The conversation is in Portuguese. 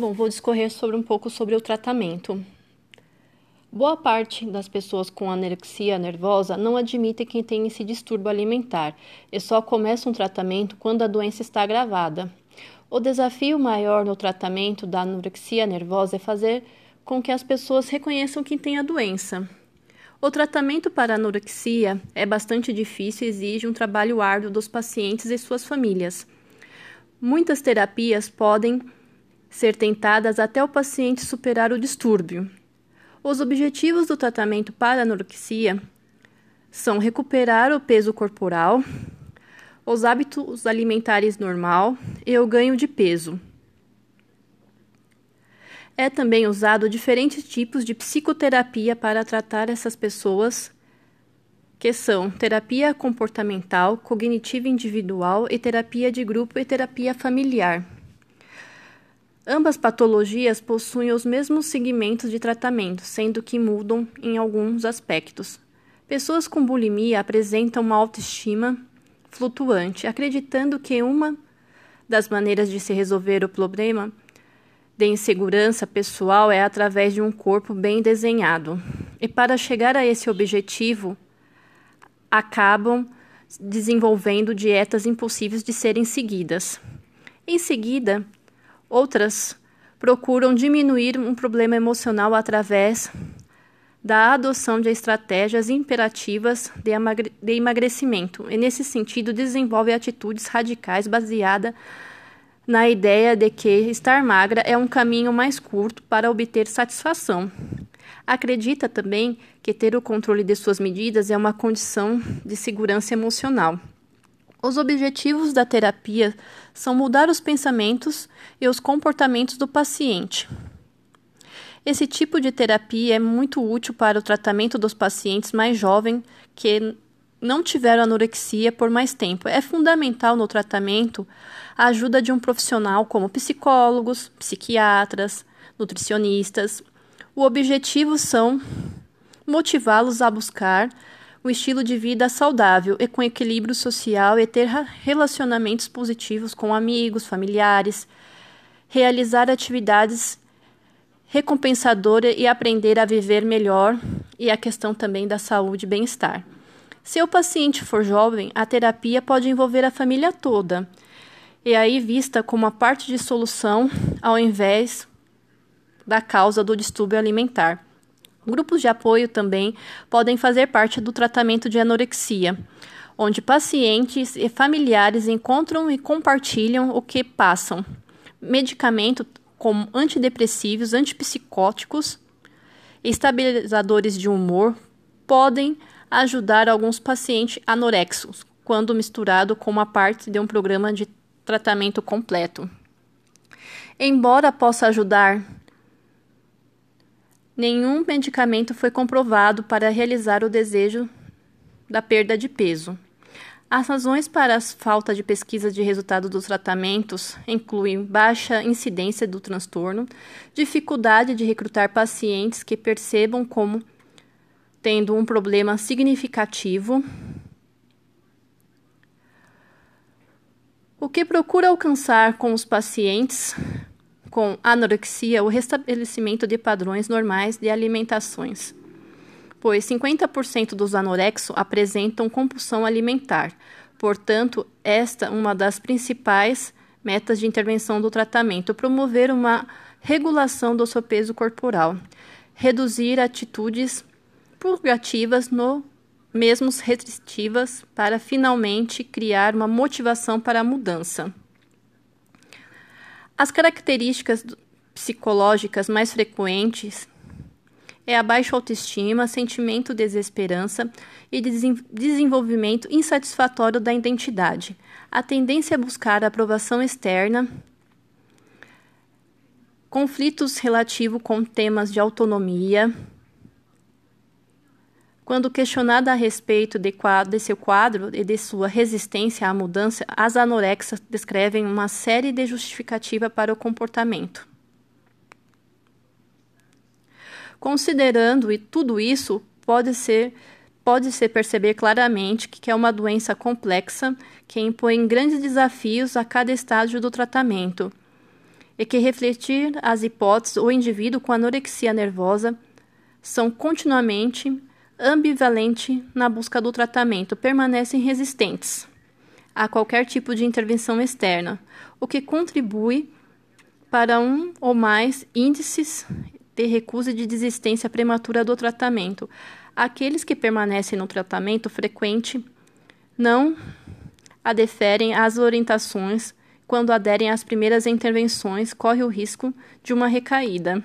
Bom, vou discorrer sobre um pouco sobre o tratamento. Boa parte das pessoas com anorexia nervosa não admitem que tem esse distúrbio alimentar e só começa um tratamento quando a doença está agravada. O desafio maior no tratamento da anorexia nervosa é fazer com que as pessoas reconheçam que têm a doença. O tratamento para anorexia é bastante difícil e exige um trabalho árduo dos pacientes e suas famílias. Muitas terapias podem ser tentadas até o paciente superar o distúrbio. Os objetivos do tratamento para anorexia são recuperar o peso corporal, os hábitos alimentares normal e o ganho de peso. É também usado diferentes tipos de psicoterapia para tratar essas pessoas, que são terapia comportamental, cognitiva individual e terapia de grupo e terapia familiar. Ambas patologias possuem os mesmos segmentos de tratamento, sendo que mudam em alguns aspectos. Pessoas com bulimia apresentam uma autoestima flutuante, acreditando que uma das maneiras de se resolver o problema de insegurança pessoal é através de um corpo bem desenhado. E para chegar a esse objetivo, acabam desenvolvendo dietas impossíveis de serem seguidas. Em seguida, Outras procuram diminuir um problema emocional através da adoção de estratégias imperativas de emagrecimento e, nesse sentido, desenvolve atitudes radicais baseadas na ideia de que estar magra é um caminho mais curto para obter satisfação. Acredita também que ter o controle de suas medidas é uma condição de segurança emocional. Os objetivos da terapia são mudar os pensamentos e os comportamentos do paciente. Esse tipo de terapia é muito útil para o tratamento dos pacientes mais jovens que não tiveram anorexia por mais tempo. É fundamental no tratamento a ajuda de um profissional como psicólogos, psiquiatras, nutricionistas. O objetivo são motivá-los a buscar um estilo de vida saudável e com equilíbrio social e ter relacionamentos positivos com amigos, familiares, realizar atividades recompensadoras e aprender a viver melhor e a questão também da saúde e bem-estar. Se o paciente for jovem, a terapia pode envolver a família toda e aí vista como a parte de solução ao invés da causa do distúrbio alimentar. Grupos de apoio também podem fazer parte do tratamento de anorexia, onde pacientes e familiares encontram e compartilham o que passam. Medicamento como antidepressivos, antipsicóticos, estabilizadores de humor podem ajudar alguns pacientes anorexos, quando misturado com uma parte de um programa de tratamento completo. Embora possa ajudar Nenhum medicamento foi comprovado para realizar o desejo da perda de peso. As razões para a falta de pesquisa de resultado dos tratamentos incluem baixa incidência do transtorno, dificuldade de recrutar pacientes que percebam como tendo um problema significativo, o que procura alcançar com os pacientes com anorexia o restabelecimento de padrões normais de alimentações, pois 50% dos anorexos apresentam compulsão alimentar. Portanto, esta é uma das principais metas de intervenção do tratamento, promover uma regulação do seu peso corporal, reduzir atitudes purgativas no mesmo restritivas para finalmente criar uma motivação para a mudança. As características psicológicas mais frequentes é a baixa autoestima, sentimento de desesperança e desenvolvimento insatisfatório da identidade, a tendência a buscar a aprovação externa, conflitos relativos com temas de autonomia, quando questionada a respeito de, quadro, seu quadro e de sua resistência à mudança, as anorexas descrevem uma série de justificativas para o comportamento. Considerando tudo isso, pode ser pode-se perceber claramente que é uma doença complexa que impõe grandes desafios a cada estágio do tratamento e que refletir as hipóteses o indivíduo com anorexia nervosa são continuamente ambivalente na busca do tratamento, permanecem resistentes a qualquer tipo de intervenção externa, o que contribui para um ou mais índices de recusa e de desistência prematura do tratamento. Aqueles que permanecem no tratamento frequente não adeferem às orientações quando aderem às primeiras intervenções, corre o risco de uma recaída.